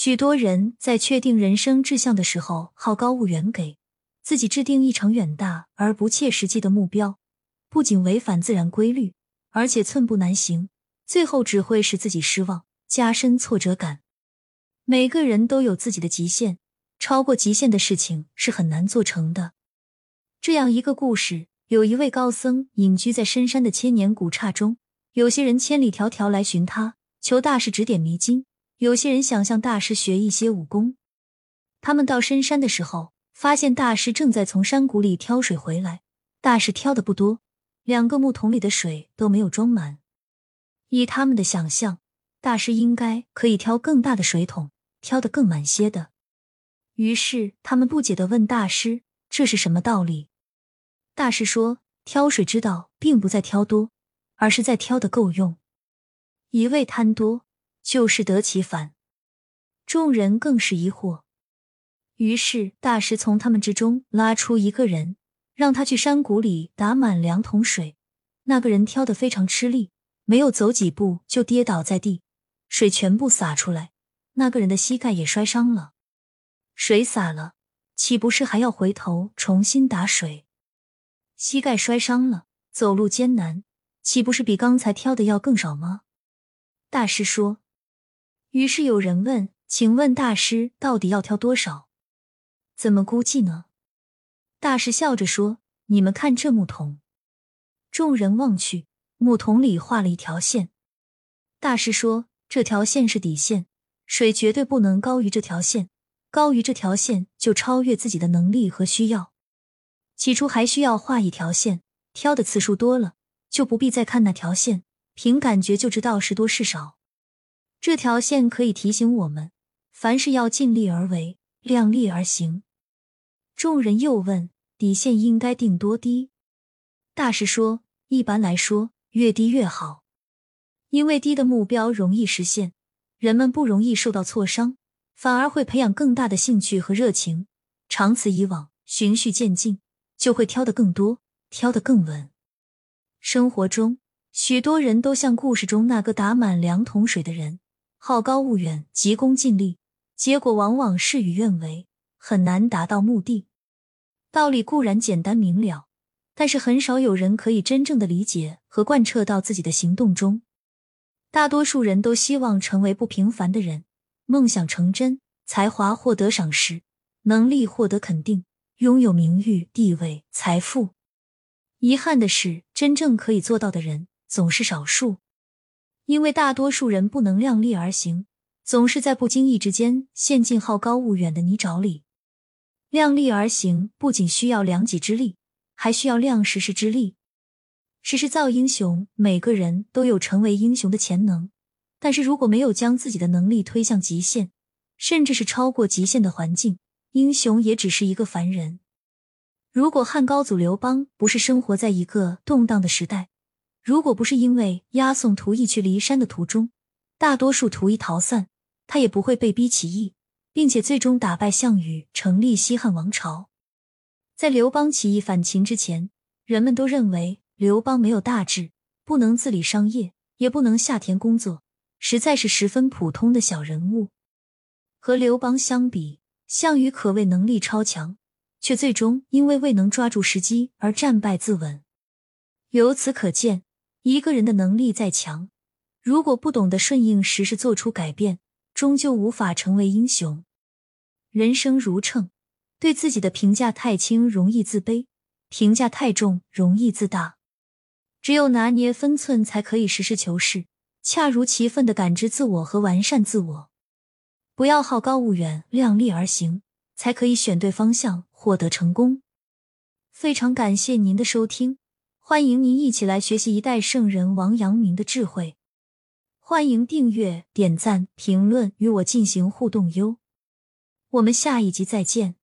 许多人在确定人生志向的时候，好高骛远，给自己制定一场远大而不切实际的目标，不仅违反自然规律，而且寸步难行，最后只会使自己失望，加深挫折感。每个人都有自己的极限，超过极限的事情是很难做成的。这样一个故事，有一位高僧隐居在深山的千年古刹中，有些人千里迢迢来寻他，求大师指点迷津。有些人想向大师学一些武功，他们到深山的时候，发现大师正在从山谷里挑水回来。大师挑的不多，两个木桶里的水都没有装满。以他们的想象，大师应该可以挑更大的水桶，挑得更满些的。于是他们不解的问大师：“这是什么道理？”大师说：“挑水之道，并不在挑多，而是在挑的够用。一味贪多。”就是得其反，众人更是疑惑。于是大师从他们之中拉出一个人，让他去山谷里打满两桶水。那个人挑得非常吃力，没有走几步就跌倒在地，水全部洒出来，那个人的膝盖也摔伤了。水洒了，岂不是还要回头重新打水？膝盖摔伤了，走路艰难，岂不是比刚才挑的要更少吗？大师说。于是有人问：“请问大师到底要挑多少？怎么估计呢？”大师笑着说：“你们看这木桶。”众人望去，木桶里画了一条线。大师说：“这条线是底线，水绝对不能高于这条线，高于这条线就超越自己的能力和需要。起初还需要画一条线，挑的次数多了，就不必再看那条线，凭感觉就知道是多是少。”这条线可以提醒我们，凡事要尽力而为，量力而行。众人又问：底线应该定多低？大师说：一般来说，越低越好，因为低的目标容易实现，人们不容易受到挫伤，反而会培养更大的兴趣和热情。长此以往，循序渐进，就会挑得更多，挑得更稳。生活中，许多人都像故事中那个打满两桶水的人。好高骛远，急功近利，结果往往事与愿违，很难达到目的。道理固然简单明了，但是很少有人可以真正的理解和贯彻到自己的行动中。大多数人都希望成为不平凡的人，梦想成真，才华获得赏识，能力获得肯定，拥有名誉、地位、财富。遗憾的是，真正可以做到的人总是少数。因为大多数人不能量力而行，总是在不经意之间陷进好高骛远的泥沼里。量力而行不仅需要量己之力，还需要量时势之力。时势造英雄，每个人都有成为英雄的潜能，但是如果没有将自己的能力推向极限，甚至是超过极限的环境，英雄也只是一个凡人。如果汉高祖刘邦不是生活在一个动荡的时代，如果不是因为押送屠义去骊山的途中，大多数屠义逃散，他也不会被逼起义，并且最终打败项羽，成立西汉王朝。在刘邦起义反秦之前，人们都认为刘邦没有大志，不能自理商业，也不能下田工作，实在是十分普通的小人物。和刘邦相比，项羽可谓能力超强，却最终因为未能抓住时机而战败自刎。由此可见。一个人的能力再强，如果不懂得顺应时势做出改变，终究无法成为英雄。人生如秤，对自己的评价太轻容易自卑，评价太重容易自大。只有拿捏分寸，才可以实事求是，恰如其分的感知自我和完善自我。不要好高骛远，量力而行，才可以选对方向，获得成功。非常感谢您的收听。欢迎您一起来学习一代圣人王阳明的智慧。欢迎订阅、点赞、评论，与我进行互动哟。我们下一集再见。